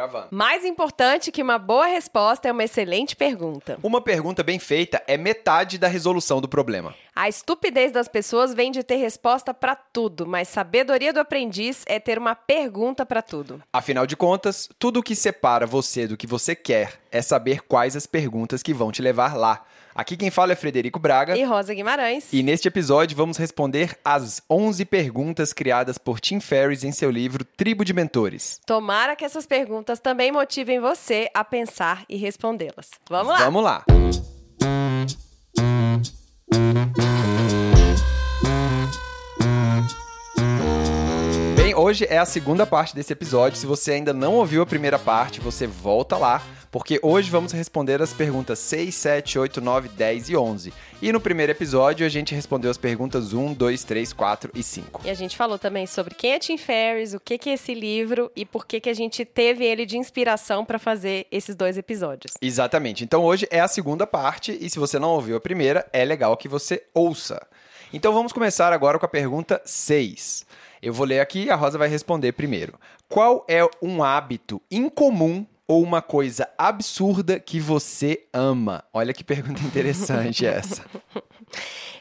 Gravando. Mais importante que uma boa resposta é uma excelente pergunta. Uma pergunta bem feita é metade da resolução do problema. A estupidez das pessoas vem de ter resposta para tudo, mas sabedoria do aprendiz é ter uma pergunta para tudo. Afinal de contas, tudo o que separa você do que você quer é saber quais as perguntas que vão te levar lá. Aqui quem fala é Frederico Braga. E Rosa Guimarães. E neste episódio vamos responder as 11 perguntas criadas por Tim Ferriss em seu livro Tribo de Mentores. Tomara que essas perguntas também motivem você a pensar e respondê-las. Vamos lá! Vamos lá! Hoje é a segunda parte desse episódio. Se você ainda não ouviu a primeira parte, você volta lá, porque hoje vamos responder as perguntas 6, 7, 8, 9, 10 e 11. E no primeiro episódio a gente respondeu as perguntas 1, 2, 3, 4 e 5. E a gente falou também sobre quem é Tim Ferriss, o que que é esse livro e por que que a gente teve ele de inspiração para fazer esses dois episódios. Exatamente. Então hoje é a segunda parte e se você não ouviu a primeira, é legal que você ouça. Então vamos começar agora com a pergunta 6. Eu vou ler aqui e a Rosa vai responder primeiro. Qual é um hábito incomum ou uma coisa absurda que você ama? Olha que pergunta interessante essa.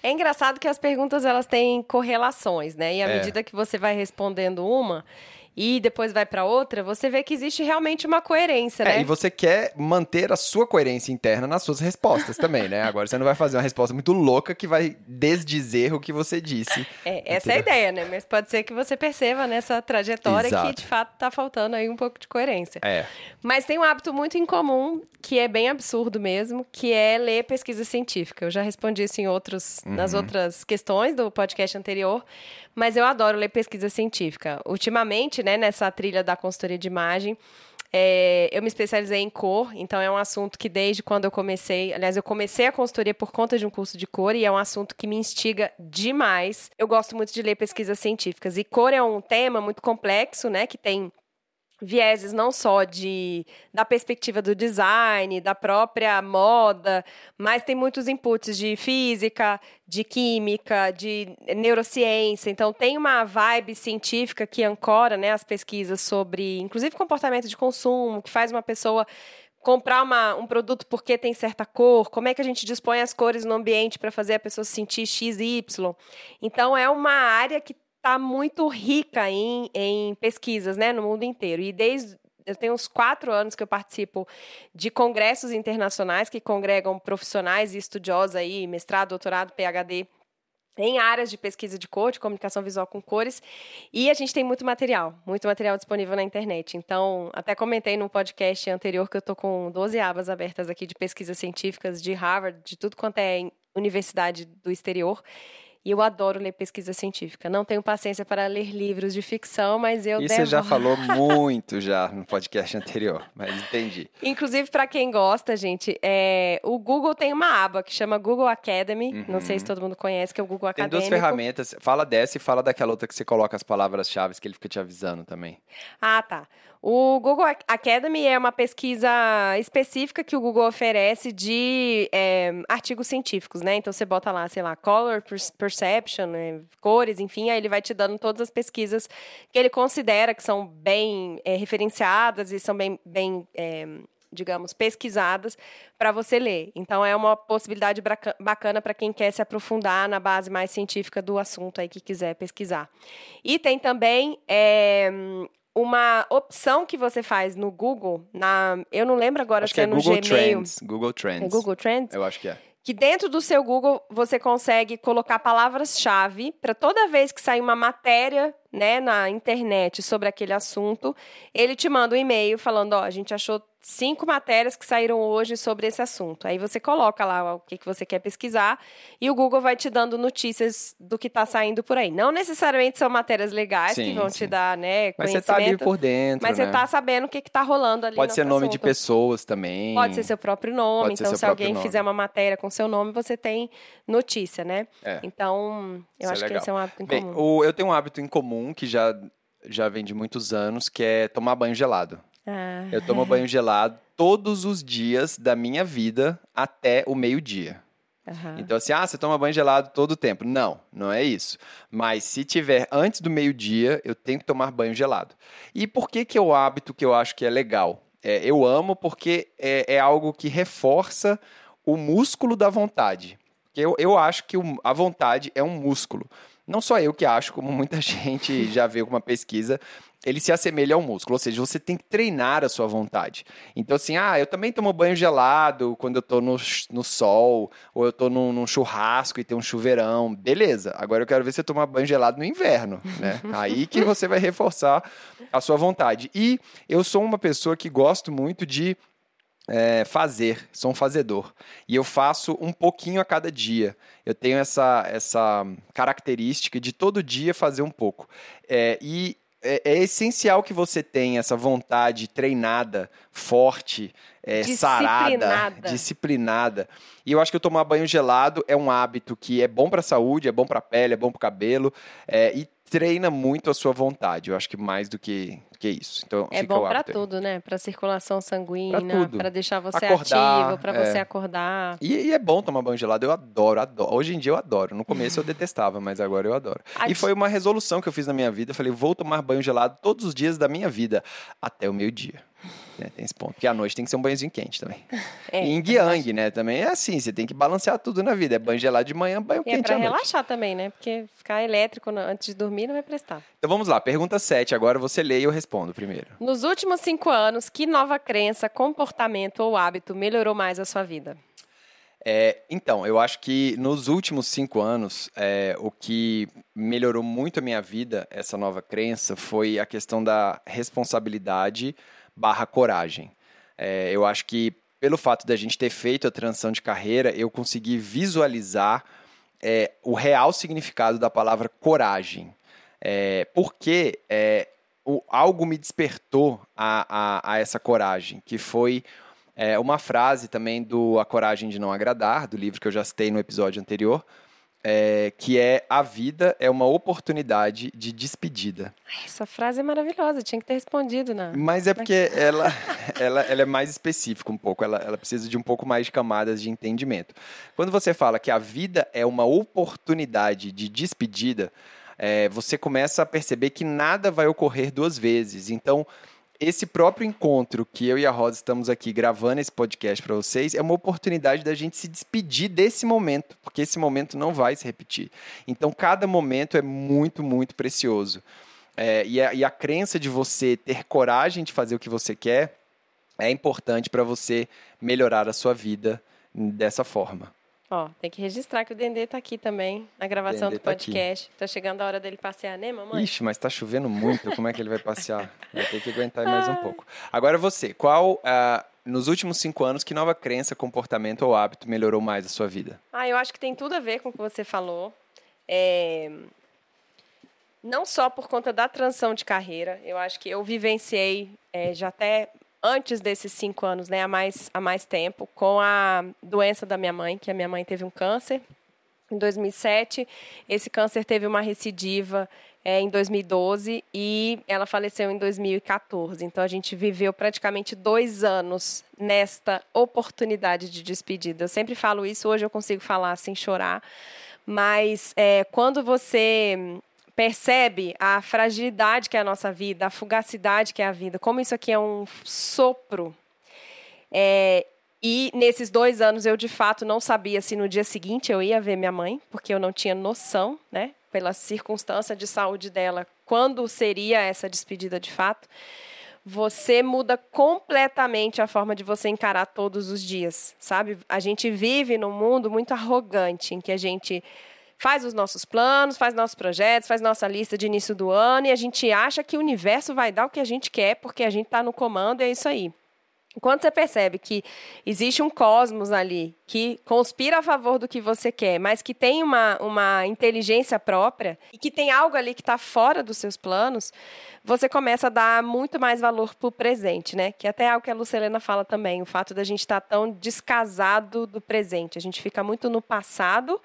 É engraçado que as perguntas elas têm correlações, né? E à É. medida que você vai respondendo uma e depois vai para outra, você vê que existe realmente uma coerência, É, né? e você quer manter a sua coerência interna nas suas respostas também, né? Agora você não vai fazer uma resposta muito louca que vai desdizer o que você disse. É, essa é a ideia, né? Mas pode ser que você perceba nessa trajetória Exato. que de fato tá faltando aí um pouco de coerência. É. Mas tem um hábito muito incomum, que é bem absurdo mesmo, que é ler pesquisa científica. Eu já respondi isso em outros, nas Uhum. outras questões do podcast anterior, mas eu adoro ler pesquisa científica. Ultimamente, né, nessa trilha da consultoria de imagem, é, eu me especializei em cor, então é um assunto que desde quando eu comecei, aliás, eu comecei a consultoria por conta de um curso de cor e é um assunto que me instiga demais. Eu gosto muito de ler pesquisas científicas e cor é um tema muito complexo, né, que tem vieses não só de da perspectiva do design, da própria moda, mas tem muitos inputs de física, de química, de neurociência. Então tem uma vibe científica que ancora, né, as pesquisas sobre, inclusive comportamento de consumo, que faz uma pessoa comprar uma- um produto porque tem certa cor, como é que a gente dispõe as cores no ambiente para fazer a pessoa se sentir X e Y. Então é uma área que está muito rica em, em pesquisas, né, no mundo inteiro. E desde eu tenho uns quatro anos que eu participo de congressos internacionais que congregam profissionais e estudiosos aí, mestrado, doutorado, PhD, em áreas de pesquisa de cor, de comunicação visual com cores, e a gente tem muito material, muito material disponível na internet. Então, até comentei no podcast anterior que eu tô com 12 abas abertas aqui de pesquisas científicas de Harvard, de tudo quanto é universidade do exterior. E eu adoro ler pesquisa científica. Não tenho paciência para ler livros de ficção, mas eu Isso você já devoro. falou muito já no podcast anterior, mas entendi. Inclusive, para quem gosta, gente, é, o Google tem uma aba que chama Google Academy. Não sei se todo mundo conhece, que é o Google Uhum. Tem duas ferramentas. Fala dessa e fala daquela outra que você coloca as palavras-chave que ele fica te avisando também. Ah, tá. O Google Ac- Academy é uma pesquisa específica que o Google oferece de é, artigos científicos, né? Então você bota lá, sei lá, color per- perception, né? cores, enfim, aí ele vai te dando todas as pesquisas que ele considera que são bem é, referenciadas e são bem, bem é, digamos, pesquisadas para você ler. Então é uma possibilidade bacana para quem quer se aprofundar na base mais científica do assunto aí que quiser pesquisar. E tem também é, uma opção que você faz no Google, na, eu não lembro agora Acho se é, é no Google Gmail. Trends. Google Trends. É Google Trends? Eu acho que é. Que dentro do seu Google você consegue colocar palavras-chave para toda vez que sair uma matéria, né, na internet sobre aquele assunto, ele te manda um e-mail falando, ó, a gente achou cinco matérias que saíram hoje sobre esse assunto. Aí você coloca lá o que, que você quer pesquisar e o Google vai te dando notícias do que está saindo por aí. Não necessariamente são matérias legais que Sim, vão sim. te dar, né, Mas você conhecimento. tá ali por dentro, mas né? você tá sabendo o que está rolando ali Pode no ser nome de assunto. pessoas também. Pode ser seu próprio nome. Pode então, se alguém nome. fizer uma matéria com seu nome, você tem notícia, né? É. Então, eu Isso é acho que legal. esse é um hábito Bem, incomum. o- eu tenho um hábito em comum que já, já vem de muitos anos, que é tomar banho gelado. Ah, Eu tomo banho gelado todos os dias da minha vida até o meio-dia. Uhum. Então, assim, ah, você toma banho gelado todo o tempo. Não, não é isso. Mas se tiver antes do meio-dia, eu tenho que tomar banho gelado. E por que, que é o hábito que eu acho que é legal? É, eu amo porque é, é, algo que reforça o músculo da vontade. Eu, eu acho que o, a vontade é um músculo. Não só eu que acho, como muita gente já viu com uma pesquisa, ele se assemelha ao músculo, ou seja, você tem que treinar a sua vontade. Então, assim, ah, eu também tomo banho gelado quando eu tô no, no sol, ou eu tô num, num churrasco e tem um chuveirão. Beleza, agora eu quero ver você tomar banho gelado no inverno, né? Aí que você vai reforçar a sua vontade. E eu sou uma pessoa que gosto muito de é, fazer, sou um fazedor. E eu faço um pouquinho a cada dia. Eu tenho essa, essa característica de todo dia fazer um pouco. É, e é, é, essencial que você tenha essa vontade treinada, forte, é, disciplinada. sarada, disciplinada. E eu acho que eu tomar banho gelado é um hábito que é bom para a saúde, é bom para a pele, é bom para o cabelo. É, e treina muito a sua vontade. Eu acho que mais do que, que isso. Então, é bom para tudo, né? Para circulação sanguínea, para deixar você acordar, ativo, para é. você acordar. E, e, é bom tomar banho gelado. Eu adoro, adoro. Hoje em dia eu adoro. No começo eu detestava, mas agora eu adoro. E foi uma resolução que eu fiz na minha vida. Eu falei, vou tomar banho gelado todos os dias da minha vida até o meio-dia. Né, tem esse ponto. Porque à noite tem que ser um banhozinho quente também. É, e em Yang, né? Também é assim, você tem que balancear tudo na vida. É banho gelado de manhã, banho e é quente é pra relaxar também, né? Porque ficar elétrico antes de dormir não vai prestar. Então vamos lá, pergunta 7. Agora você lê e eu respondo primeiro. Nos últimos cinco anos, que nova crença, comportamento ou hábito melhorou mais a sua vida? É, então, eu acho que nos últimos cinco anos, é, o que melhorou muito a minha vida, essa nova crença, foi a questão da responsabilidade barra coragem. É, eu acho que pelo fato da gente ter feito a transição de carreira, eu consegui visualizar é, o real significado da palavra coragem. É, porque é, o, algo me despertou a, a, a, essa coragem, que foi é, uma frase também do A Coragem de Não Agradar, do livro que eu já citei no episódio anterior, é, que é a vida é uma oportunidade de despedida. Essa frase é maravilhosa, tinha que ter respondido, né? Mas é porque ela, ela, ela é mais específica um pouco, ela, ela precisa de um pouco mais de camadas de entendimento. Quando você fala que a vida é uma oportunidade de despedida, é, você começa a perceber que nada vai ocorrer duas vezes. Então, esse próprio encontro que eu e a Rosa estamos aqui gravando esse podcast para vocês é uma oportunidade da gente se despedir desse momento, porque esse momento não vai se repetir. Então, cada momento é muito, muito precioso. É, e, a, e a crença de você ter coragem de fazer o que você quer é importante para você melhorar a sua vida dessa forma. Ó, tem que registrar que o Dendê tá aqui também, na gravação do tá podcast. Tá, tá, chegando a hora dele passear, né, mamãe? Ixi, mas tá chovendo muito, como é que ele vai passear? Vai ter que aguentar mais um pouco. Agora você, qual, uh, nos últimos cinco anos, que nova crença, comportamento ou hábito melhorou mais a sua vida? Ah, eu acho que tem tudo a ver com o que você falou. É... Não só por conta da transição de carreira, eu acho que eu vivenciei é, já até antes desses cinco anos, né, há mais, há mais tempo, com a doença da minha mãe, que a minha mãe teve um câncer em 2007. Esse câncer teve uma recidiva é, em 2012 e ela faleceu em 2014. Então a gente viveu praticamente dois anos nesta oportunidade de despedida. Eu sempre falo isso, hoje eu consigo falar sem chorar. Mas é, quando você percebe a fragilidade que é a nossa vida, a fugacidade que é a vida, como isso aqui é um sopro. É, e nesses dois anos eu de fato não sabia se no dia seguinte eu ia ver minha mãe, porque eu não tinha noção, né, pela circunstância de saúde dela, quando seria essa despedida de fato. Você muda completamente a forma de você encarar todos os dias, sabe? A gente vive num mundo muito arrogante, em que a gente faz os nossos planos, faz nossos projetos, faz nossa lista de início do ano e a gente acha que o universo vai dar o que a gente quer porque a gente está no comando e é isso aí. Quando você percebe que existe um cosmos ali que conspira a favor do que você quer, mas que tem uma, uma inteligência própria e que tem algo ali que está fora dos seus planos, você começa a dar muito mais valor para o presente, né? Que até é algo que a Lucelena fala também, o fato da gente estar tá tão descasado do presente. A gente fica muito no passado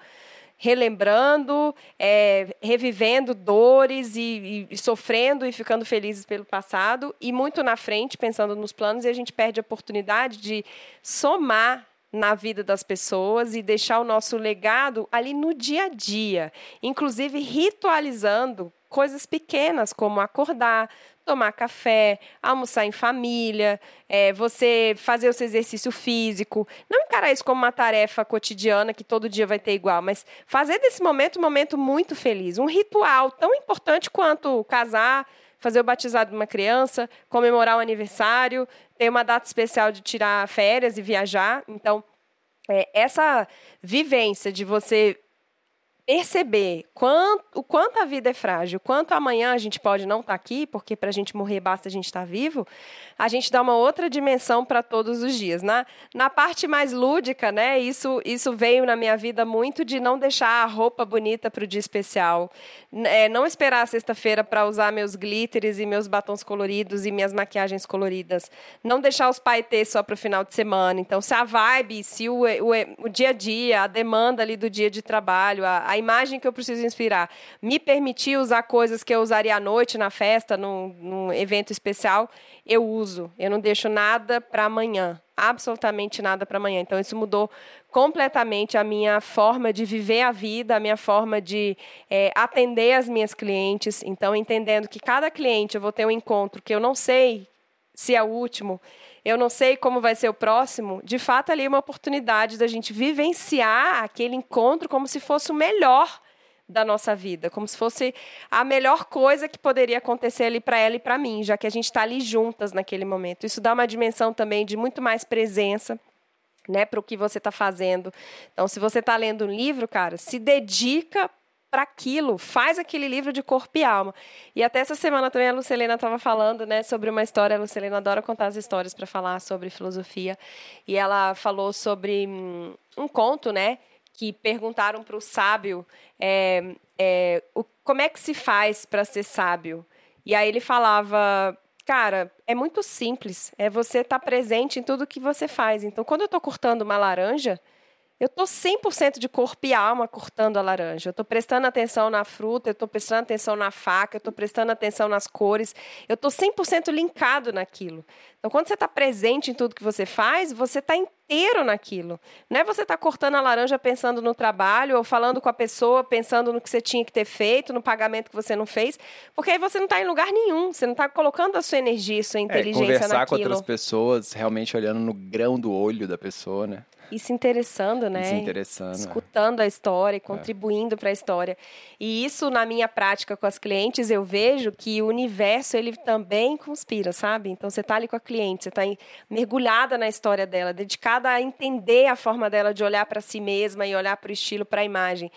relembrando, é, revivendo dores e, e, sofrendo e ficando felizes pelo passado, e muito na frente, pensando nos planos, e a gente perde a oportunidade de somar na vida das pessoas e deixar o nosso legado ali no dia a dia, inclusive ritualizando coisas pequenas como acordar, tomar café, almoçar em família, é, você fazer o seu exercício físico. Não encarar isso como uma tarefa cotidiana que todo dia vai ter igual, mas fazer desse momento um momento muito feliz. Um ritual tão importante quanto casar, fazer o batizado de uma criança, comemorar o aniversário, ter uma data especial de tirar férias e viajar. Então, é, essa vivência de você perceber quanto, o quanto a vida é frágil, quanto amanhã a gente pode não estar tá aqui, porque para a gente morrer basta a gente estar tá vivo, a gente dá uma outra dimensão para todos os dias. Na, na parte mais lúdica, né, isso, isso veio na minha vida muito de não deixar a roupa bonita para o dia especial, é, não esperar a sexta-feira para usar meus glitters e meus batons coloridos e minhas maquiagens coloridas, não deixar os paetês só para o final de semana. Então, se a vibe, se o, o, o dia a dia, a demanda ali do dia de trabalho, a, a a imagem que eu preciso inspirar, me permitir usar coisas que eu usaria à noite, na festa, num, num evento especial, eu uso. Eu não deixo nada para amanhã, absolutamente nada para amanhã. Então, isso mudou completamente a minha forma de viver a vida, a minha forma de é, atender as minhas clientes. Então, entendendo que cada cliente eu vou ter um encontro que eu não sei se é o último, eu não sei como vai ser o próximo, de fato ali é uma oportunidade da gente vivenciar aquele encontro como se fosse o melhor da nossa vida, como se fosse a melhor coisa que poderia acontecer ali para ela e para mim, já que a gente está ali juntas naquele momento. Isso dá uma dimensão também de muito mais presença. Né, para o que você está fazendo. Então, se você está lendo um livro, cara, se dedica para aquilo, faz aquele livro de corpo e alma. E até essa semana também a Lucelena estava falando, né, sobre uma história. A Lucelena adora contar as histórias para falar sobre filosofia. E ela falou sobre hum, um conto, né, que perguntaram para o sábio é, é, o, como é que se faz para ser sábio. E aí ele falava, cara, é muito simples. É você estar tá presente em tudo que você faz. Então, quando eu estou cortando uma laranja, eu estou 100% de corpo e alma cortando a laranja. Eu estou prestando atenção na fruta, eu estou prestando atenção na faca, eu estou prestando atenção nas cores. Eu estou 100% linkado naquilo. Então, quando você está presente em tudo que você faz, você está inteiro naquilo. Não é você estar tá cortando a laranja pensando no trabalho ou falando com a pessoa pensando no que você tinha que ter feito, no pagamento que você não fez, porque aí você não está em lugar nenhum. Você não está colocando a sua energia, a sua inteligência é, conversar naquilo. com outras pessoas, realmente olhando no grão do olho da pessoa, né? E se interessando, né? E se interessando. É. Escutando é. a história, contribuindo é. para a história. E isso, na minha prática com as clientes, eu vejo que o universo, ele também conspira, sabe? Então, você está ali com a cliente, você está mergulhada na história dela, dedicada a entender a forma dela de olhar para si mesma e olhar para o estilo, para a imagem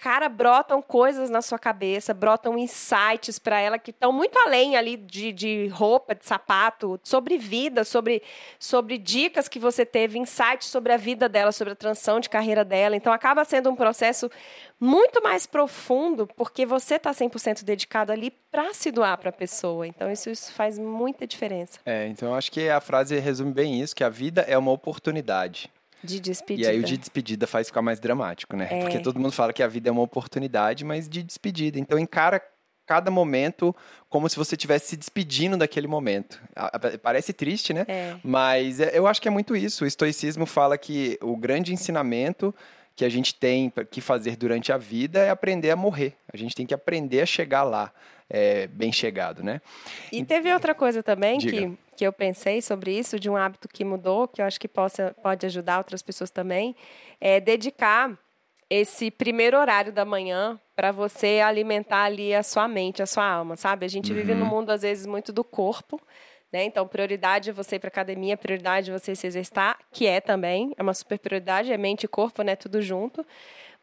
cara, brotam coisas na sua cabeça, brotam insights para ela que estão muito além ali de, de roupa, de sapato, sobre vida, sobre, sobre dicas que você teve, insights sobre a vida dela, sobre a transição de carreira dela. Então, acaba sendo um processo muito mais profundo, porque você está 100% dedicado ali para se doar para a pessoa. Então, isso, isso faz muita diferença. É, então eu acho que a frase resume bem isso, que a vida é uma oportunidade. De despedida. E aí o de despedida faz ficar mais dramático, né? É. Porque todo mundo fala que a vida é uma oportunidade, mas de despedida. Então encara cada momento como se você estivesse se despedindo daquele momento. Parece triste, né? É. Mas é, eu acho que é muito isso. O estoicismo fala que o grande ensinamento que a gente tem que fazer durante a vida é aprender a morrer. A gente tem que aprender a chegar lá, é, bem chegado, né? E teve outra coisa também que que eu pensei sobre isso, de um hábito que mudou, que eu acho que possa, pode ajudar outras pessoas também, é dedicar esse primeiro horário da manhã para você alimentar ali a sua mente, a sua alma, sabe? A gente uhum. vive no mundo, às vezes, muito do corpo, né? Então, prioridade é você ir para academia, prioridade é você se exercitar, que é também, é uma super prioridade, é mente e corpo, né? Tudo junto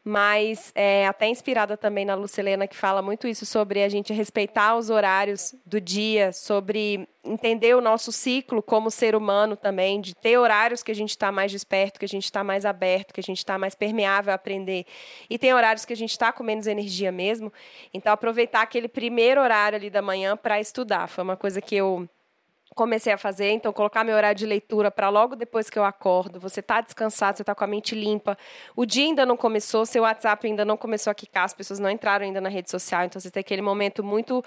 mas é, até inspirada também na Lucilena, que fala muito isso sobre a gente respeitar os horários do dia, sobre entender o nosso ciclo como ser humano também, de ter horários que a gente está mais desperto, que a gente está mais aberto, que a gente está mais permeável a aprender. E tem horários que a gente está com menos energia mesmo. Então, aproveitar aquele primeiro horário ali da manhã para estudar. Foi uma coisa que eu comecei a fazer, então colocar meu horário de leitura para logo depois que eu acordo, você está descansado, você está com a mente limpa, o dia ainda não começou, seu WhatsApp ainda não começou a quicar, as pessoas não entraram ainda na rede social, então você tem aquele momento muito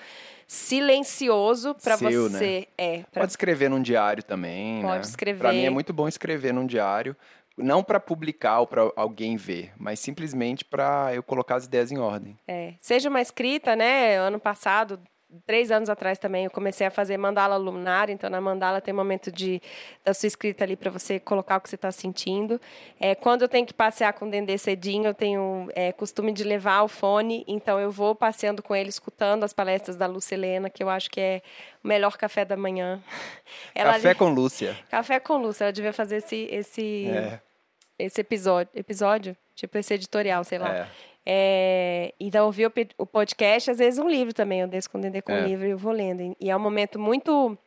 silencioso para né? você. Né? É, pra... Pode escrever num diário também. Pode né? escrever. Para mim é muito bom escrever num diário não para publicar ou para alguém ver, mas simplesmente para eu colocar as ideias em ordem. É. Seja uma escrita, né? Ano passado, três anos atrás também eu comecei a fazer mandala lunar, então na mandala tem um momento de, da sua escrita ali para você colocar o que você está sentindo. É, quando eu tenho que passear com o Dendê cedinho, eu tenho é, costume de levar o fone, então eu vou passeando com ele, escutando as palestras da Lucilena, que eu acho que é o melhor café da manhã. Ela café com Lúcia. Café com Lúcia, ela devia fazer esse, esse, é. esse episódio, episódio, tipo esse editorial, sei lá. É. É, então, ouvir o, o, podcast, às vezes um livro também, eu desço com o com é. livro e eu vou lendo. E é um momento muito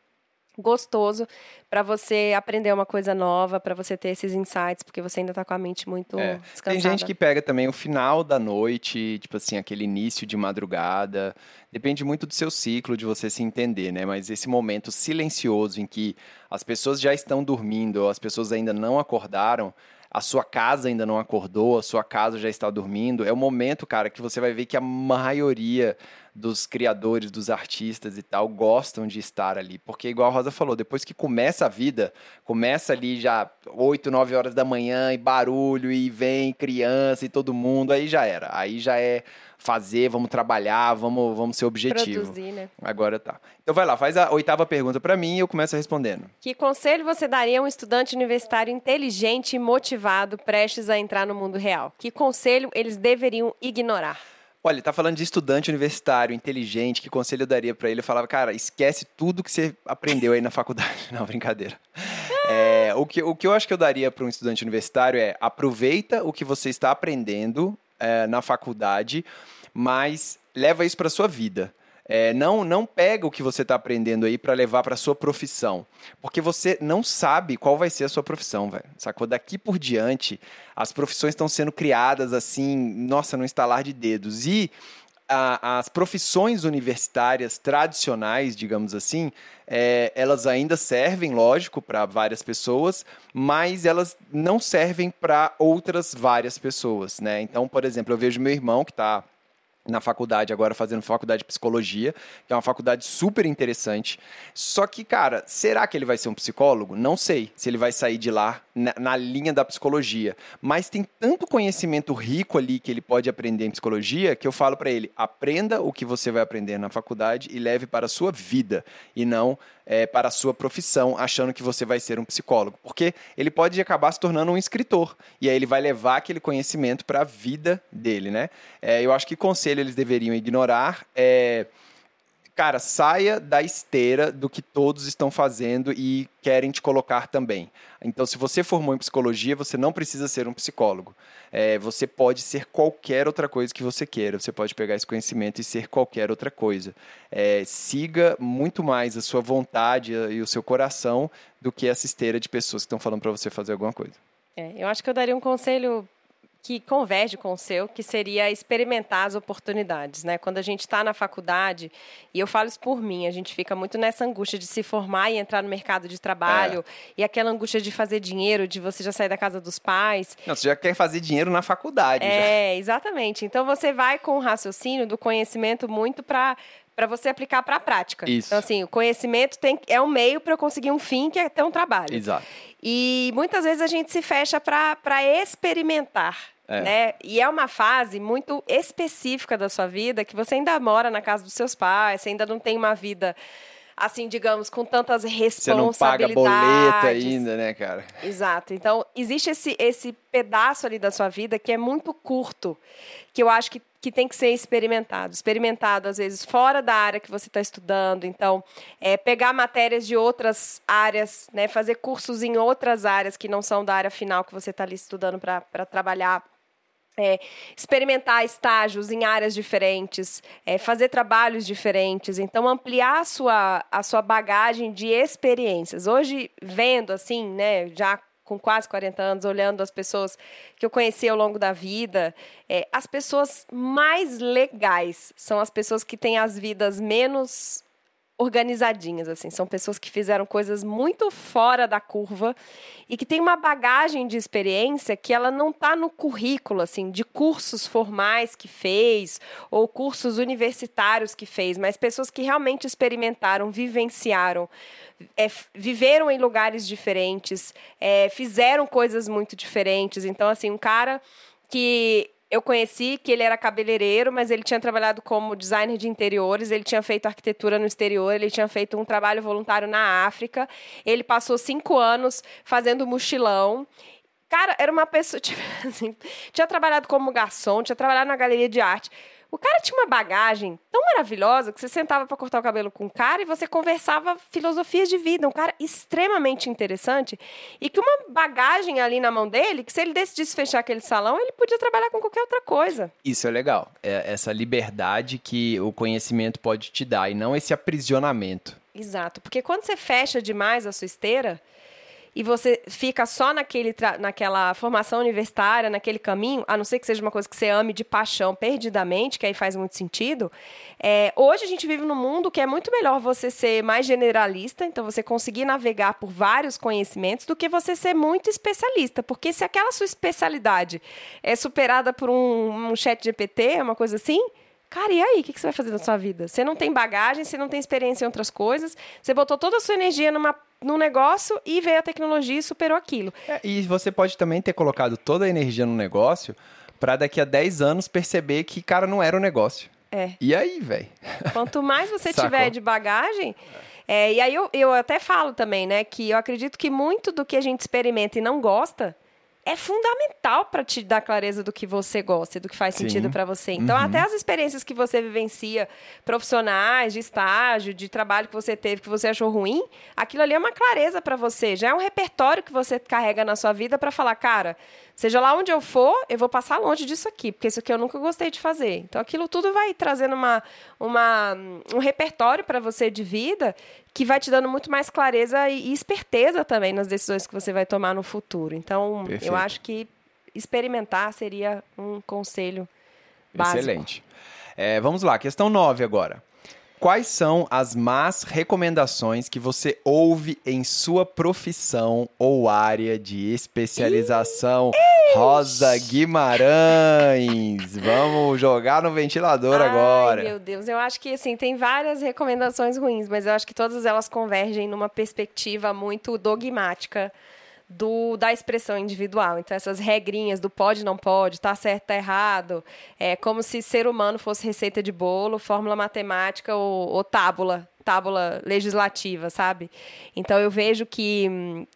gostoso para você aprender uma coisa nova, para você ter esses insights, porque você ainda está com a mente muito é. descansada. Tem gente que pega também o final da noite, tipo assim, aquele início de madrugada. Depende muito do seu ciclo, de você se entender, né? Mas esse momento silencioso em que as pessoas já estão dormindo, ou as pessoas ainda não acordaram, a sua casa ainda não acordou, a sua casa já está dormindo. É o momento, cara, que você vai ver que a maioria dos criadores, dos artistas e tal, gostam de estar ali. Porque, igual a Rosa falou, depois que começa a vida, começa ali já 8, 9 horas da manhã e barulho, e vem criança e todo mundo, aí já era. Aí já é fazer, vamos trabalhar, vamos, vamos ser objetivo. Produzir, né? Agora tá. Então vai lá, faz a oitava pergunta para mim e eu começo respondendo. Que conselho você daria a um estudante universitário inteligente e motivado prestes a entrar no mundo real? Que conselho eles deveriam ignorar? Olha, tá falando de estudante universitário, inteligente, que conselho eu daria para ele? Eu falava, cara, esquece tudo que você aprendeu aí na faculdade. Não, brincadeira. É, o, que, o que eu acho que eu daria para um estudante universitário é aproveita o que você está aprendendo é, na faculdade, mas leva isso para sua vida. É, não, não pega o que você está aprendendo aí para levar para sua profissão, porque você não sabe qual vai ser a sua profissão, velho. Sacou? Daqui por diante, as profissões estão sendo criadas assim, nossa, no estalar de dedos. E a, as profissões universitárias tradicionais, digamos assim, é, elas ainda servem, lógico, para várias pessoas, mas elas não servem para outras várias pessoas, né? Então, por exemplo, eu vejo meu irmão que está na faculdade, agora fazendo faculdade de psicologia, que é uma faculdade super interessante. Só que, cara, será que ele vai ser um psicólogo? Não sei se ele vai sair de lá na, na, linha da psicologia. Mas tem tanto conhecimento rico ali que ele pode aprender em psicologia que eu falo para ele: aprenda o que você vai aprender na faculdade e leve para a sua vida e não é, para a sua profissão, achando que você vai ser um psicólogo. Porque ele pode acabar se tornando um escritor. E aí ele vai levar aquele conhecimento para a vida dele, né? É, eu acho que conselho eles deveriam ignorar é cara, saia da esteira do que todos estão fazendo e querem te colocar também. Então, se você formou em psicologia, você não precisa ser um psicólogo. É, você pode ser qualquer outra coisa que você queira. Você pode pegar esse conhecimento e ser qualquer outra coisa. É, siga muito mais a sua vontade e o seu coração do que essa esteira de pessoas que estão falando para você fazer alguma coisa. É, eu acho que eu daria um conselho que converge com o seu, que seria experimentar as oportunidades, né? Quando a gente está na faculdade, e eu falo isso por mim, a gente fica muito nessa angústia de se formar e entrar no mercado de trabalho, é. e aquela angústia de fazer dinheiro, de você já sair da casa dos pais. Não, você já quer fazer dinheiro na faculdade. É, já. exatamente. Então você vai com o raciocínio do conhecimento muito para para você aplicar para a prática. Isso. Então, assim, o conhecimento tem, é um meio para eu conseguir um fim, que é ter um trabalho. Exato. E muitas vezes a gente se fecha para experimentar. É. Né? E é uma fase muito específica da sua vida que você ainda mora na casa dos seus pais, você ainda não tem uma vida assim, digamos, com tantas responsabilidades. Você não paga boleta ainda, né, cara? Exato. Então, existe esse, esse pedaço ali da sua vida que é muito curto, que eu acho que, que tem que ser experimentado. Experimentado, às vezes, fora da área que você está estudando. Então, é, pegar matérias de outras áreas, né, fazer cursos em outras áreas que não são da área final que você está ali estudando para trabalhar é, experimentar estágios em áreas diferentes, é, fazer trabalhos diferentes, então ampliar a sua, a sua bagagem de experiências. Hoje, vendo assim, né, já com quase 40 anos, olhando as pessoas que eu conheci ao longo da vida, é, as pessoas mais legais são as pessoas que têm as vidas menos organizadinhas, assim. São pessoas que fizeram coisas muito fora da curva e que têm uma bagagem de experiência que ela não está no currículo, assim, de cursos formais que fez ou cursos universitários que fez, mas pessoas que realmente experimentaram, vivenciaram, é, viveram em lugares diferentes, é, fizeram coisas muito diferentes. Então, assim, um cara que eu conheci que ele era cabeleireiro, mas ele tinha trabalhado como designer de interiores, ele tinha feito arquitetura no exterior, ele tinha feito um trabalho voluntário na África, ele passou cinco anos fazendo mochilão. Cara, era uma pessoa, tipo, assim, tinha trabalhado como garçom, tinha trabalhado na galeria de arte. O cara tinha uma bagagem tão maravilhosa que você sentava para cortar o cabelo com o cara e você conversava filosofias de vida. Um cara extremamente interessante e que uma bagagem ali na mão dele, que se ele decidisse fechar aquele salão, ele podia trabalhar com qualquer outra coisa. Isso é legal. É essa liberdade que o conhecimento pode te dar e não esse aprisionamento. Exato. Porque quando você fecha demais a sua esteira, e você fica só naquele naquela formação universitária, naquele caminho, a não ser que seja uma coisa que você ame de paixão perdidamente, que aí faz muito sentido. É, hoje a gente vive num mundo que é muito melhor você ser mais generalista, então você conseguir navegar por vários conhecimentos, do que você ser muito especialista. Porque se aquela sua especialidade é superada por um, um chat GPT, uma coisa assim, Cara, e aí? O que você vai fazer na sua vida? Você não tem bagagem, você não tem experiência em outras coisas, você botou toda a sua energia numa, num negócio e veio a tecnologia e superou aquilo. É, e você pode também ter colocado toda a energia no negócio para daqui a 10 anos perceber que, cara, não era o um negócio. É. E aí, velho? Quanto mais você tiver de bagagem. É, e aí eu, eu até falo também, né, que eu acredito que muito do que a gente experimenta e não gosta é fundamental para te dar clareza do que você gosta e do que faz sentido para você. Então, uhum. até as experiências que você vivencia, profissionais, de estágio, de trabalho que você teve, que você achou ruim, aquilo ali é uma clareza para você. Já é um repertório que você carrega na sua vida para falar, cara, Seja lá onde eu for, eu vou passar longe disso aqui, porque isso aqui eu nunca gostei de fazer. Então, aquilo tudo vai trazendo uma, uma, um repertório para você de vida que vai te dando muito mais clareza e, esperteza também nas decisões que você vai tomar no futuro. Então, Perfeito. eu acho que experimentar seria um conselho básico. Excelente. É, vamos lá, questão 9 agora. Quais são as más recomendações que você ouve em sua profissão ou área de especialização? Rosa Guimarães, vamos jogar no ventilador Ai, agora. Meu Deus, eu acho que assim tem várias recomendações ruins, mas eu acho que todas elas convergem numa perspectiva muito dogmática do, da expressão individual. Então, essas regrinhas do pode, não pode, tá certo, tá errado, é como se ser humano fosse receita de bolo, fórmula matemática ou, ou tábula, tábula legislativa, sabe? Então, eu vejo que,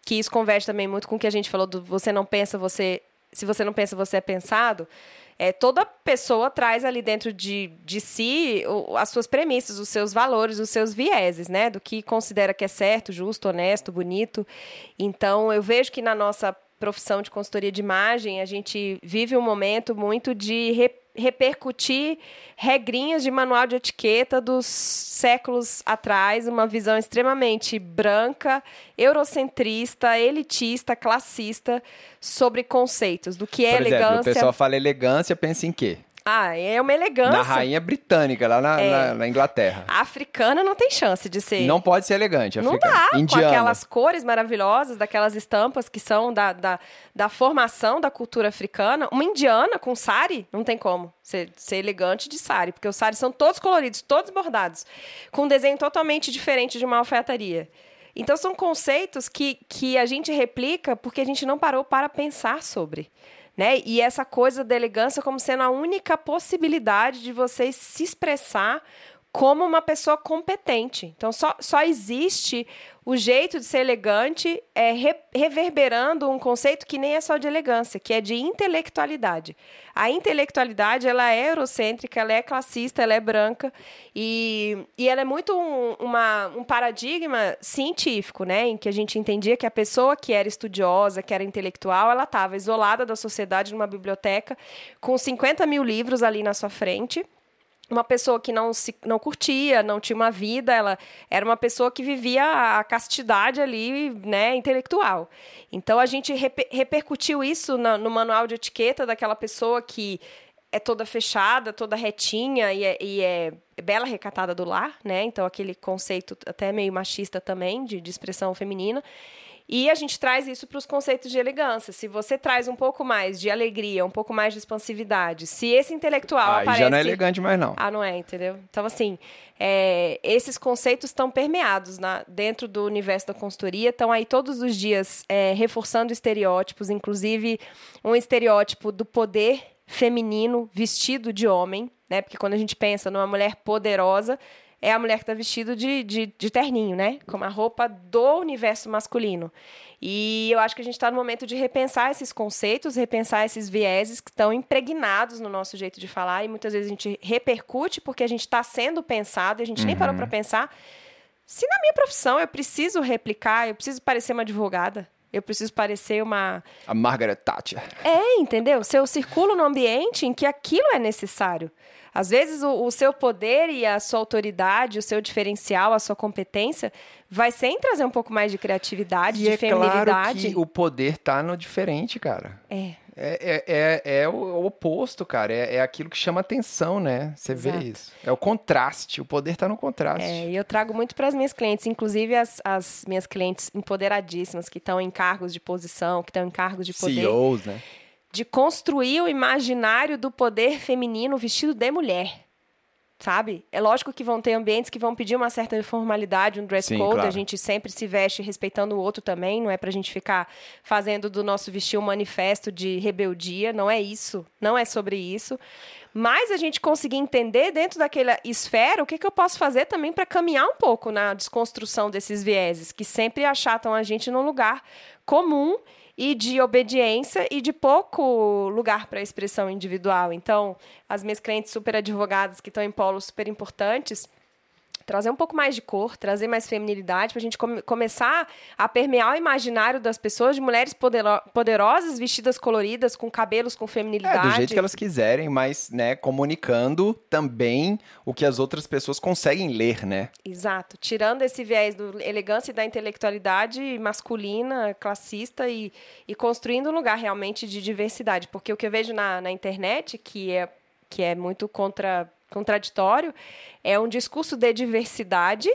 que isso converge também muito com o que a gente falou do você não pensa, você... Se você não pensa, você é pensado é, toda pessoa traz ali dentro de, de si o, as suas premissas, os seus valores, os seus vieses, né? Do que considera que é certo, justo, honesto, bonito. Então, eu vejo que na nossa profissão de consultoria de imagem, a gente vive um momento muito de repercutir regrinhas de manual de etiqueta dos séculos atrás, uma visão extremamente branca, eurocentrista, elitista, classista sobre conceitos do que é Por exemplo, elegância. O pessoal fala elegância, pensa em quê? Ah, é uma elegância. Na rainha britânica, lá na, é. na, na, Inglaterra. A africana não tem chance de ser. Não pode ser elegante. Não dá, Indiana. com aquelas cores maravilhosas, daquelas estampas que são da, da, da, formação da cultura africana. Uma indiana com sari, não tem como ser, ser elegante de sari, porque os saris são todos coloridos, todos bordados, com um desenho totalmente diferente de uma alfaiataria. Então, são conceitos que, que a gente replica porque a gente não parou para pensar sobre né? E essa coisa da elegância como sendo a única possibilidade de você se expressar como uma pessoa competente. Então, só, só existe o jeito de ser elegante é re, reverberando um conceito que nem é só de elegância, que é de intelectualidade. A intelectualidade, ela é eurocêntrica, ela é classista, ela é branca e, e ela é muito um, uma, um paradigma científico, né? Em que a gente entendia que a pessoa que era estudiosa, que era intelectual, ela estava isolada da sociedade numa biblioteca com 50 mil livros ali na sua frente uma pessoa que não se não curtia, não tinha uma vida, ela era uma pessoa que vivia a castidade ali, né, intelectual. Então a gente reper, repercutiu isso no, no manual de etiqueta daquela pessoa que é toda fechada, toda retinha e é, e é bela recatada do lar, né? Então, aquele conceito até meio machista também, de, de expressão feminina. E a gente traz isso para os conceitos de elegância. Se você traz um pouco mais de alegria, um pouco mais de expansividade, se esse intelectual Aí aparece... já não é elegante mais não. Ah, não é, entendeu? Então, assim, é, esses conceitos estão permeados na, dentro do universo da consultoria, estão aí todos os dias é, reforçando estereótipos, inclusive um estereótipo do poder feminino vestido de homem, né? Porque quando a gente pensa numa mulher poderosa, é a mulher que está vestida de, de, de, terninho, né? Como a roupa do universo masculino. E eu acho que a gente está no momento de repensar esses conceitos, repensar esses vieses que estão impregnados no nosso jeito de falar e muitas vezes a gente repercute porque a gente está sendo pensado e a gente uhum. nem parou para pensar. Se na minha profissão eu preciso replicar, eu preciso parecer uma advogada, eu preciso parecer uma. A Margaret Thatcher. É, entendeu? Se eu circulo no ambiente em que aquilo é necessário. Às vezes, o, o, seu poder e a sua autoridade, o seu diferencial, a sua competência, vai ser em trazer um pouco mais de criatividade, e de é feminilidade. Claro que o poder tá no diferente, cara. É. É, é, é, é o oposto, cara. É, é aquilo que chama atenção, né? Você vê isso. É o contraste. O poder está no contraste. É, e eu trago muito para as minhas clientes, inclusive as, as minhas clientes empoderadíssimas, que estão em cargos de posição, que estão em cargos de poder. CEOs, né? De construir o imaginário do poder feminino vestido de mulher. Sabe? É lógico que vão ter ambientes que vão pedir uma certa formalidade, um dress Sim, code. claro. A gente sempre se veste respeitando o outro também. Não é pra gente ficar fazendo do nosso vestir um manifesto de rebeldia. Não é isso. Não é sobre isso. Mas a gente conseguir entender dentro daquela esfera o que, que eu posso fazer também para caminhar um pouco na desconstrução desses vieses que sempre achatam a gente num lugar comum e de obediência e de pouco lugar para expressão individual. Então, as minhas clientes super advogadas que estão em polos super importantes, trazer um pouco mais de cor, trazer mais feminilidade, para a gente come começar a permear o imaginário das pessoas de mulheres podero poderosas, vestidas coloridas, com cabelos com feminilidade. É, do jeito que elas quiserem, mas, né, comunicando também o que as outras pessoas conseguem ler, né? Exato. Tirando esse viés do elegância e da intelectualidade masculina, classista e, e construindo um lugar realmente de diversidade. Porque o que eu vejo na, na internet, que é, que é muito contra contraditório, é um discurso de diversidade,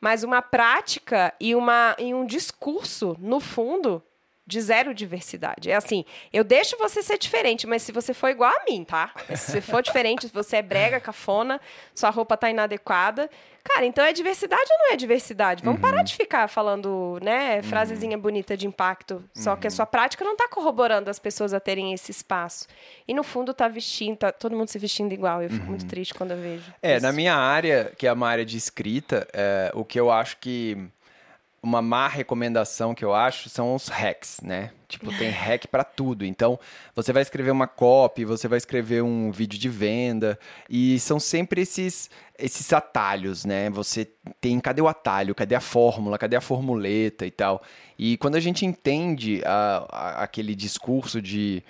mas uma prática e, uma, e um discurso, no fundo, de zero diversidade. É assim, eu deixo você ser diferente, mas se você for igual a mim, tá? Se você for diferente, se você é brega, cafona, sua roupa tá inadequada, Cara, então é diversidade ou não é diversidade? Vamos uhum. parar de ficar falando, né, frasezinha uhum. bonita de impacto. Só uhum. que a sua prática não está corroborando as pessoas a terem esse espaço. E no fundo tá vestindo, tá todo mundo se vestindo igual. Eu fico muito uhum. triste quando eu vejo. É, isso. na minha área, que é uma área de escrita, é, o que eu acho que uma má recomendação que eu acho são os hacks, né? Tipo, tem hack para tudo. Então, você vai escrever uma copy, você vai escrever um vídeo de venda, e são sempre esses esses atalhos, né? Você tem cadê o atalho, cadê a fórmula, cadê a formuleta e tal. E quando a gente entende a, a, aquele discurso de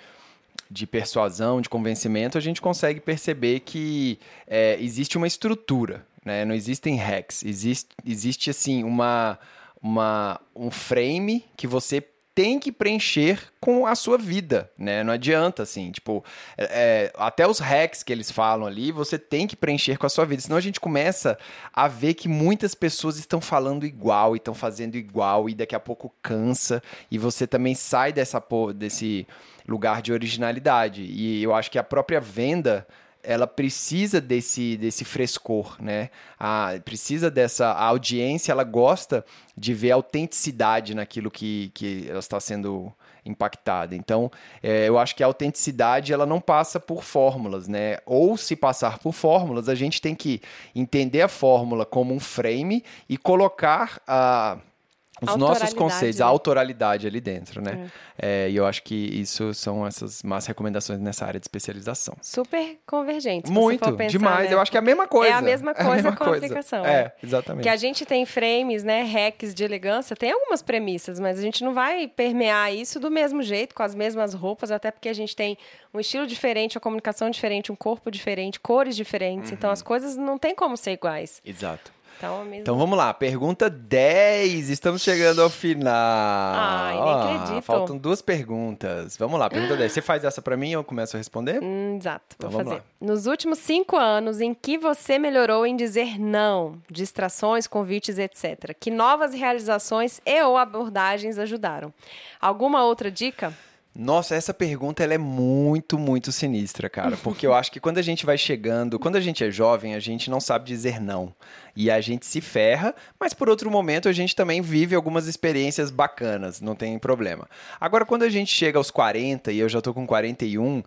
de persuasão, de convencimento, a gente consegue perceber que é, existe uma estrutura, né? Não existem hacks, existe, existe assim uma uma, um frame que você tem que preencher com a sua vida, né? Não adianta, assim, tipo, é, é, até os hacks que eles falam ali, você tem que preencher com a sua vida, senão a gente começa a ver que muitas pessoas estão falando igual, estão fazendo igual, e daqui a pouco cansa, e você também sai dessa, desse lugar de originalidade. E eu acho que a própria venda ela precisa desse, desse frescor, né? A, precisa dessa a audiência, ela gosta de ver autenticidade naquilo que, que ela está sendo impactada. Então, é, eu acho que a autenticidade ela não passa por fórmulas, né? Ou se passar por fórmulas, a gente tem que entender a fórmula como um frame e colocar a os nossos conceitos, né? a autoralidade ali dentro, né? É. É, e eu acho que isso são essas más recomendações nessa área de especialização. Super convergentes. Muito, pensar, demais. Né? Eu acho que é a mesma coisa. É a mesma coisa é a mesma com coisa. a aplicação. É, é, exatamente. Que a gente tem frames, né, hacks de elegância, tem algumas premissas, mas a gente não vai permear isso do mesmo jeito, com as mesmas roupas, até porque a gente tem um estilo diferente, uma comunicação diferente, um corpo diferente, cores diferentes. Uhum. Então as coisas não tem como ser iguais. Exato. Então, mesmo... Então vamos lá, pergunta 10. Estamos chegando ao final. Ai, nem Ó, acredito. Faltam duas perguntas. Vamos lá, pergunta 10. Você faz essa pra mim ou eu começo a responder? Hum, exato, Então vou vamos fazer. Nos últimos cinco anos, em que você melhorou em dizer não, distrações, convites, etc. Que novas realizações e ou abordagens ajudaram? Alguma outra dica? Nossa, essa pergunta ela é muito, muito sinistra, cara. Porque eu acho que quando a gente vai chegando, quando a gente é jovem, a gente não sabe dizer não. E a gente se ferra, mas por outro momento a gente também vive algumas experiências bacanas, não tem problema. Agora, quando a gente chega aos 40 e eu já tô com 41.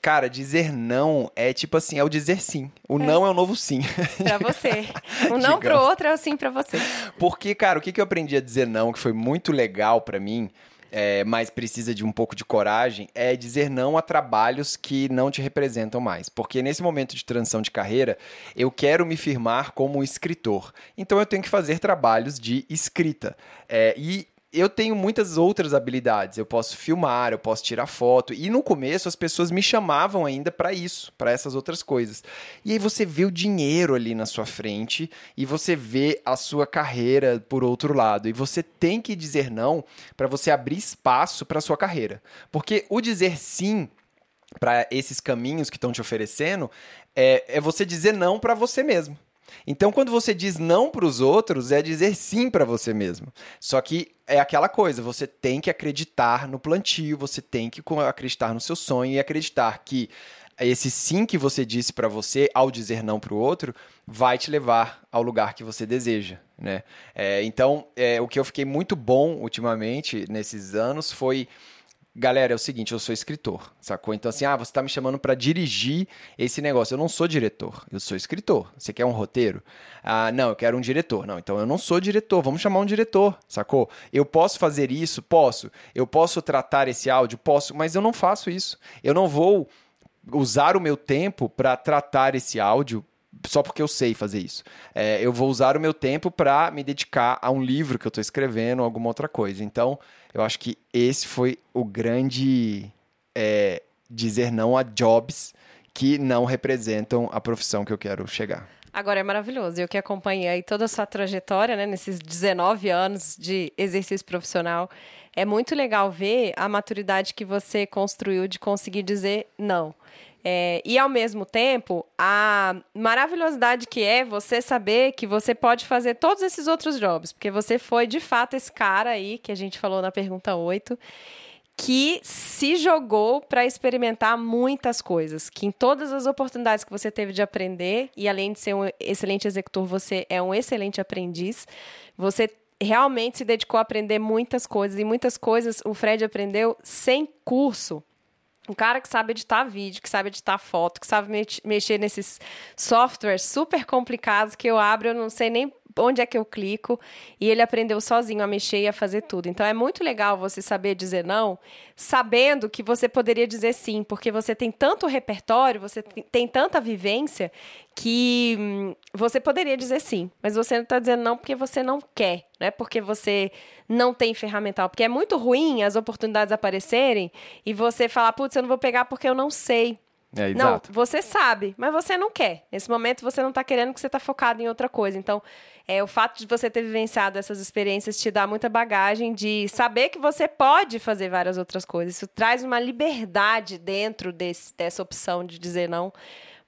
Cara, dizer não é tipo assim, é o dizer sim. O não é o novo sim. Pra você. Um não pro outro é o sim pra você. Porque, cara, o que que eu aprendi a dizer não, que foi muito legal pra mim, é, mas precisa de um pouco de coragem, é dizer não a trabalhos que não te representam mais. Porque nesse momento de transição de carreira, eu quero me firmar como escritor. Então eu tenho que fazer trabalhos de escrita. É, e eu tenho muitas outras habilidades. Eu posso filmar, eu posso tirar foto. E no começo as pessoas me chamavam ainda para isso, para essas outras coisas. E aí você vê o dinheiro ali na sua frente e você vê a sua carreira por outro lado. E você tem que dizer não para você abrir espaço para sua carreira. Porque o dizer sim para esses caminhos que estão te oferecendo é, é você dizer não para você mesmo. Então, quando você diz não para os outros, é dizer sim para você mesmo. Só que é aquela coisa, você tem que acreditar no plantio, você tem que acreditar no seu sonho e acreditar que esse sim que você disse para você ao dizer não para o outro vai te levar ao lugar que você deseja, né? É, então, é, o que eu fiquei muito bom ultimamente nesses anos foi Galera, é o seguinte, eu sou escritor, sacou? Então, assim, ah, você tá me chamando pra dirigir esse negócio. Eu não sou diretor, eu sou escritor. Você quer um roteiro? Ah, não, eu quero um diretor. Não, então eu não sou diretor, vamos chamar um diretor, sacou? Eu posso fazer isso? Posso. Eu posso tratar esse áudio? Posso, mas eu não faço isso. Eu não vou usar o meu tempo pra tratar esse áudio só porque eu sei fazer isso. É, eu vou usar o meu tempo para me dedicar a um livro que eu estou escrevendo, alguma outra coisa. Então, eu acho que esse foi o grande é, dizer não a jobs que não representam a profissão que eu quero chegar. Agora é maravilhoso. Eu que acompanhei toda a sua trajetória, né, nesses 19 anos de exercício profissional, é muito legal ver a maturidade que você construiu de conseguir dizer não. É, e ao mesmo tempo, a maravilhosidade que é você saber que você pode fazer todos esses outros jobs, porque você foi de fato esse cara aí que a gente falou na pergunta 8, que se jogou para experimentar muitas coisas, que em todas as oportunidades que você teve de aprender, e além de ser um excelente executor, você é um excelente aprendiz, você realmente se dedicou a aprender muitas coisas, e muitas coisas o Fred aprendeu sem curso. Um cara que sabe editar vídeo, que sabe editar foto, que sabe mex- mexer nesses softwares super complicados que eu abro, eu não sei nem onde é que eu clico, e ele aprendeu sozinho a mexer e a fazer tudo. Então é muito legal você saber dizer não, sabendo que você poderia dizer sim, porque você tem tanto repertório, você tem- tanta vivência que hum, você poderia dizer sim, mas você não está dizendo não porque você não quer, não é porque você não tem ferramental, porque é muito ruim as oportunidades aparecerem e você falar, putz, eu não vou pegar porque eu não sei. É, Não, você sabe, mas você não quer. Nesse momento você não está querendo porque você está focado em outra coisa. Então, é, o fato de você ter vivenciado essas experiências te dá muita bagagem de saber que você pode fazer várias outras coisas. Isso traz uma liberdade dentro desse- dessa opção de dizer não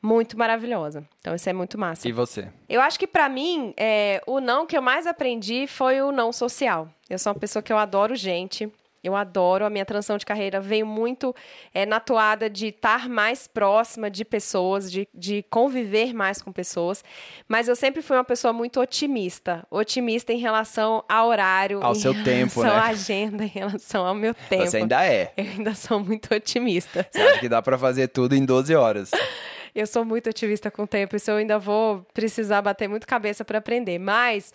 muito maravilhosa. Então, isso é muito massa. E você? Eu acho que pra mim, é, o não que eu mais aprendi foi o não social. Eu sou uma pessoa que eu adoro gente. Eu adoro, a minha transição de carreira veio muito é, na toada de estar mais próxima de pessoas, de, de conviver mais com pessoas. Mas eu sempre fui uma pessoa muito otimista. Otimista em relação ao horário, Ao seu tempo, né? à agenda, em relação ao meu tempo. Você ainda é. Eu ainda sou muito otimista. Você acha que dá pra fazer tudo em 12 horas. Eu sou muito otimista com o tempo, isso eu ainda vou precisar bater muito cabeça para aprender. Mas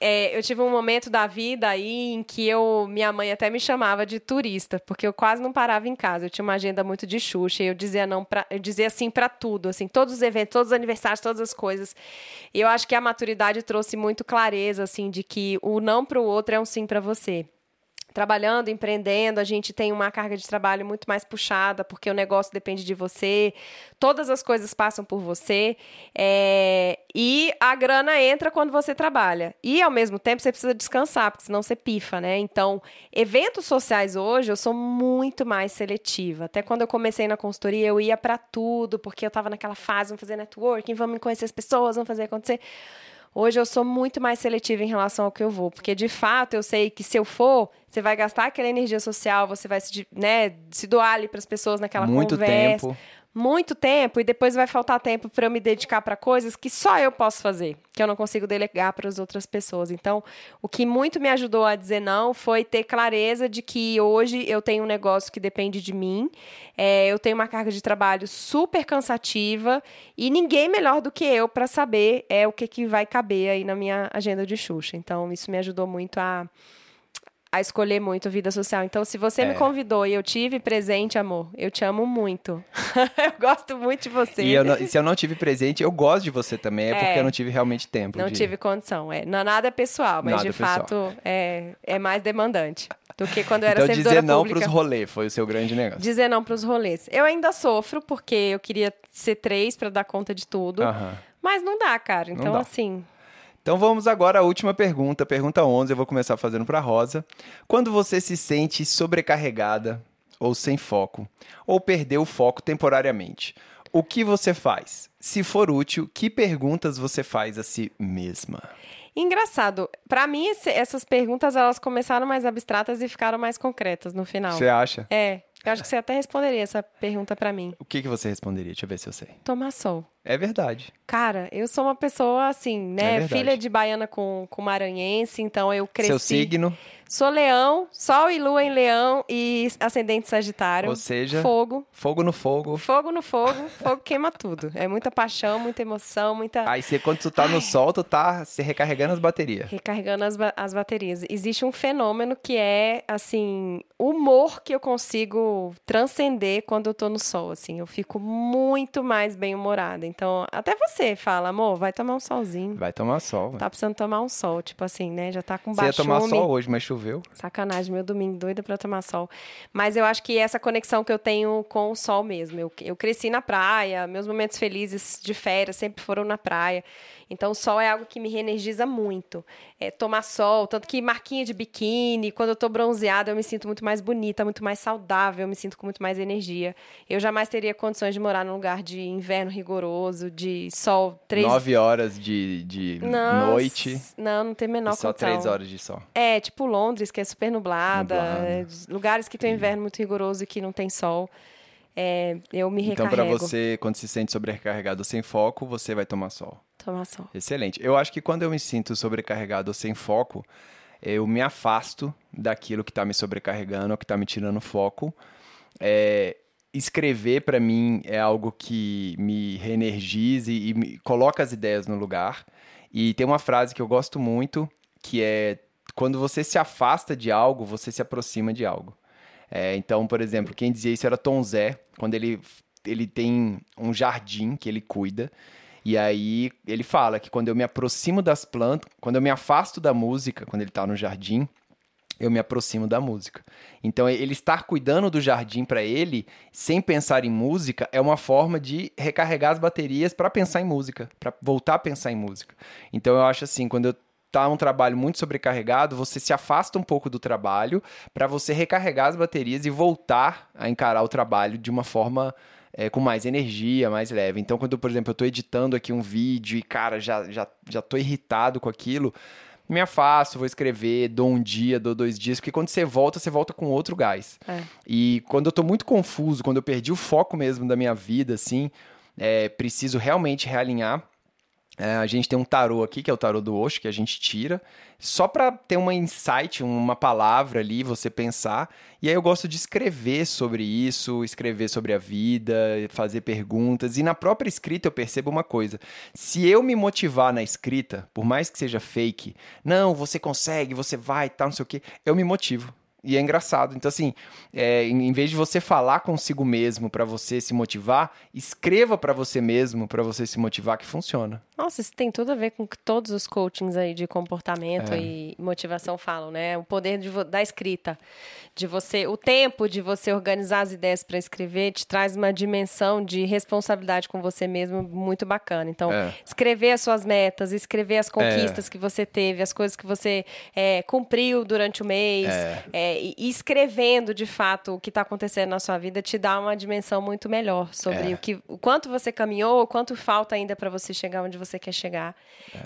é, eu tive um momento da vida aí em que eu, minha mãe até me chamava de turista, porque eu quase não parava em casa. Eu tinha uma agenda muito de Xuxa e eu dizia não pra, eu dizia sim para tudo, assim, todos os eventos, todos os aniversários, todas as coisas. E eu acho que a maturidade trouxe muito clareza, assim, de que o não para o outro é um sim para você. Trabalhando, empreendendo, a gente tem uma carga de trabalho muito mais puxada, porque o negócio depende de você, todas as coisas passam por você, é, e a grana entra quando você trabalha. E, ao mesmo tempo, você precisa descansar, porque senão você pifa, né? Então, eventos sociais hoje, eu sou muito mais seletiva. Até quando eu comecei na consultoria, eu ia para tudo, porque eu estava naquela fase, vamos fazer networking, vamos conhecer as pessoas, vamos fazer acontecer. Hoje eu sou muito mais seletiva em relação ao que eu vou, porque de fato eu sei que se eu for, você vai gastar aquela energia social, você vai se, né, se doar ali para as pessoas naquela muito conversa. tempo muito tempo e depois vai faltar tempo para eu me dedicar para coisas que só eu posso fazer, que eu não consigo delegar para as outras pessoas. Então, o que muito me ajudou a dizer não foi ter clareza de que hoje eu tenho um negócio que depende de mim, é, eu tenho uma carga de trabalho super cansativa e ninguém melhor do que eu para saber é o que, que vai caber aí na minha agenda de Xuxa. Então, isso me ajudou muito a a escolher muito vida social. Então, se você é. me convidou e eu tive presente, amor, eu te amo muito. eu gosto muito de você. E, eu não, e, se eu não tive presente, eu gosto de você também, é, é porque eu não tive realmente tempo. Não de... tive condição. É. Não, nada é pessoal, mas nada de pessoal. fato é, é mais demandante do que quando eu era então, servidora dizer não pública. pros rolês foi o seu grande negócio. Dizer não pros rolês. Eu ainda sofro, porque eu queria ser três para dar conta de tudo. Mas não dá, cara. Então, dá. assim, então vamos agora à última pergunta, pergunta 11, eu vou começar fazendo para Rosa. Quando você se sente sobrecarregada ou sem foco, ou perdeu o foco temporariamente, o que você faz? Se for útil, que perguntas você faz a si mesma? Engraçado, para mim essas perguntas elas começaram mais abstratas e ficaram mais concretas no final. Você acha? É. Eu acho que você até responderia essa pergunta para mim. O que, que você responderia? Deixa eu ver se eu sei. Tomar sol. É verdade. Cara, eu sou uma pessoa assim, né? É filha de baiana com, com maranhense, então eu cresci. Seu signo? Sou leão, sol e lua em leão e ascendente sagitário. Ou seja, fogo. Fogo no fogo. Fogo no fogo, fogo queima tudo. É muita paixão, muita emoção, muita. Aí você, quando tu tá no sol, tu tá se recarregando as baterias. Recarregando as, ba as baterias. Existe um fenômeno que é, assim, humor que eu consigo transcender quando eu tô no sol, assim. Eu fico muito mais bem-humorada. Então, até você fala, amor, vai tomar um solzinho. Vai tomar sol. Tá precisando tomar um sol, tipo assim, né? Já tá com baixo Você ia tomar sol hoje, mas choveu. Sacanagem, meu domingo, doida pra tomar sol. Mas eu acho que essa conexão que eu tenho com o sol mesmo. Eu, eu cresci na praia, meus momentos felizes de férias sempre foram na praia. Então, o sol é algo que me reenergiza muito. É, tomar sol, tanto que marquinha de biquíni, quando eu tô bronzeada, eu me sinto muito mais bonita, muito mais saudável, eu me sinto com muito mais energia. Eu jamais teria condições de morar num lugar de inverno rigoroso, de sol três... Nove horas de, de não, noite. Não, não tem menor e só condição. três horas de sol. É, tipo Londres, que é super nublada. Lugares que tem inverno muito rigoroso e que não tem sol. É, eu me então, recarrego. Então, para você, quando se sente sobrecarregado sem foco, você vai tomar sol. Tomar sol. Excelente. Eu acho que quando eu me sinto sobrecarregado ou sem foco, eu me afasto daquilo que está me sobrecarregando ou que está me tirando foco. É, escrever para mim é algo que me reenergiza e, e me coloca as ideias no lugar. E tem uma frase que eu gosto muito, que é quando você se afasta de algo, você se aproxima de algo. É, então, por exemplo, quem dizia isso era Tom Zé, quando ele, ele tem um jardim que ele cuida. E aí ele fala que quando eu me aproximo das plantas, quando eu me afasto da música, quando ele está no jardim, eu me aproximo da música. Então, ele estar cuidando do jardim para ele, sem pensar em música, é uma forma de recarregar as baterias para pensar em música, para voltar a pensar em música. Então, eu acho assim, quando eu tá um trabalho muito sobrecarregado, você se afasta um pouco do trabalho para você recarregar as baterias e voltar a encarar o trabalho de uma forma é, com mais energia, mais leve. Então, quando, por exemplo, eu estou editando aqui um vídeo e, cara, já, já, já tô irritado com aquilo, me afasto, vou escrever, dou um dia, dou dois dias, porque quando você volta, você volta com outro gás. É. E quando eu estou muito confuso, quando eu perdi o foco mesmo da minha vida, assim, é, preciso realmente realinhar é, a gente tem um tarô aqui, que é o tarô do Osho, que a gente tira, só para ter uma insight, uma palavra ali, você pensar. E aí eu gosto de escrever sobre isso, escrever sobre a vida, fazer perguntas. E na própria escrita eu percebo uma coisa: se eu me motivar na escrita, por mais que seja fake, não, você consegue, você vai, tal, não sei o quê, eu me motivo E é engraçado. Então, assim, é, em, vez de você falar consigo mesmo para você se motivar, escreva para você mesmo para você se motivar que funciona. Nossa, isso tem tudo a ver com que todos os coachings aí de comportamento É. e motivação falam, né? O poder de da escrita, de você, o tempo de você organizar as ideias para escrever te traz uma dimensão de responsabilidade com você mesmo muito bacana. Então, É. escrever as suas metas, escrever as conquistas que você teve, as coisas que você é, cumpriu durante o mês, É. é, e escrevendo de fato o que está acontecendo na sua vida te dá uma dimensão muito melhor sobre É. o que, o quanto você caminhou, o quanto falta ainda para você chegar onde você quer chegar.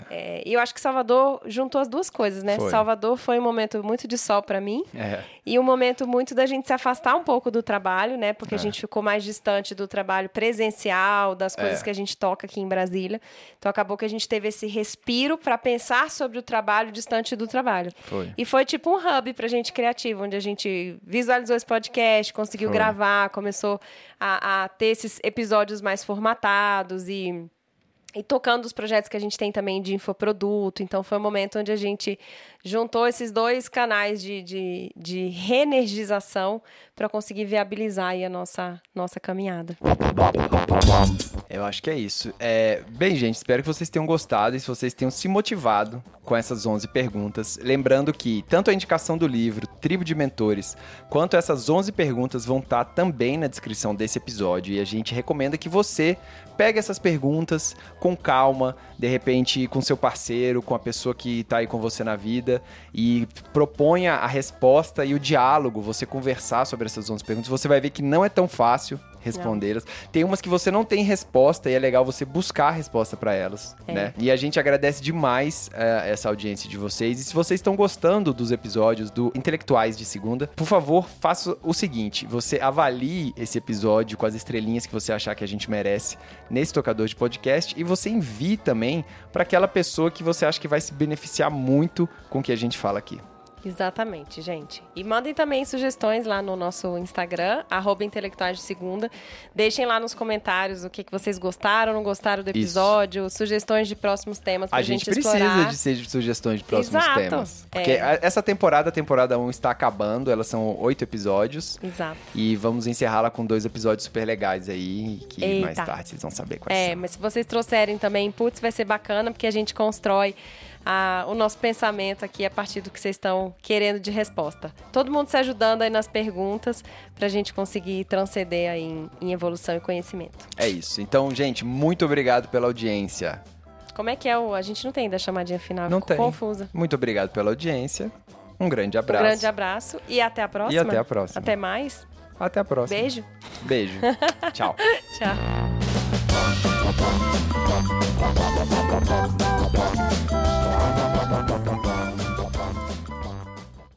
É, e eu acho que Salvador juntou as duas coisas, né? Foi. Salvador foi um momento muito de sol para mim É. e um momento muito da gente se afastar um pouco do trabalho, né? Porque a É. gente ficou mais distante do trabalho presencial, das coisas É. que a gente toca aqui em Brasília. Então acabou que a gente teve esse respiro para pensar sobre o trabalho distante do trabalho. Foi. E foi tipo um hub pra gente criativo, onde a gente visualizou esse podcast, conseguiu Foi. gravar, começou a, a ter esses episódios mais formatados e, e tocando os projetos que a gente tem também de infoproduto. Então foi um momento onde a gente juntou esses dois canais de, de, de reenergização para conseguir viabilizar a nossa, nossa caminhada. Eu acho que é isso. É, bem, gente, espero que vocês tenham gostado e se vocês tenham se motivado com essas 11 perguntas. Lembrando que tanto a indicação do livro Tribo de Mentores, quanto essas 11 perguntas vão estar também na descrição desse episódio. E a gente recomenda que você pegue essas perguntas com calma, de repente com seu parceiro, com a pessoa que está aí com você na vida e proponha a resposta e o diálogo, você conversar sobre essas 11 perguntas. Você vai ver que não é tão fácil respondê-las. Tem umas que você não tem resposta e é legal você buscar a resposta para elas, É. né? E a gente agradece demais eh, essa audiência de vocês. E se vocês estão gostando dos episódios do Intelectuais de Segunda, por favor, faça o seguinte: você avalie esse episódio com as estrelinhas que você achar que a gente merece nesse tocador de podcast e você envie também para aquela pessoa que você acha que vai se beneficiar muito com o que a gente fala aqui. Exatamente, gente. E mandem também sugestões lá no nosso Instagram, arroba intelectuais de segunda. Deixem lá nos comentários o que, que vocês gostaram, não gostaram do Isso. episódio, sugestões de próximos temas pra A gente, gente, precisa explorar. de sugestões de próximos Exato. temas. Porque É. essa temporada, a temporada 1 está acabando, elas são oito episódios. Exato. E vamos encerrá-la com dois episódios super legais aí, que Eita. mais tarde vocês vão saber quais É, são. mas se vocês trouxerem também inputs, vai ser bacana, porque a gente constrói a- o nosso pensamento aqui a partir do que vocês estão querendo de resposta. Todo mundo se ajudando aí nas perguntas pra gente conseguir transcender aí em, em evolução e conhecimento. É isso. Então, gente, muito obrigado pela audiência. Como é que é o. A gente não tem ainda a chamadinha final, Não tem. confusa. Muito obrigado pela audiência. Um grande Um abraço. grande abraço e até a próxima. E até a próxima. Até mais. Até a próxima. Beijo. Beijo. Tchau. Tchau. Bye.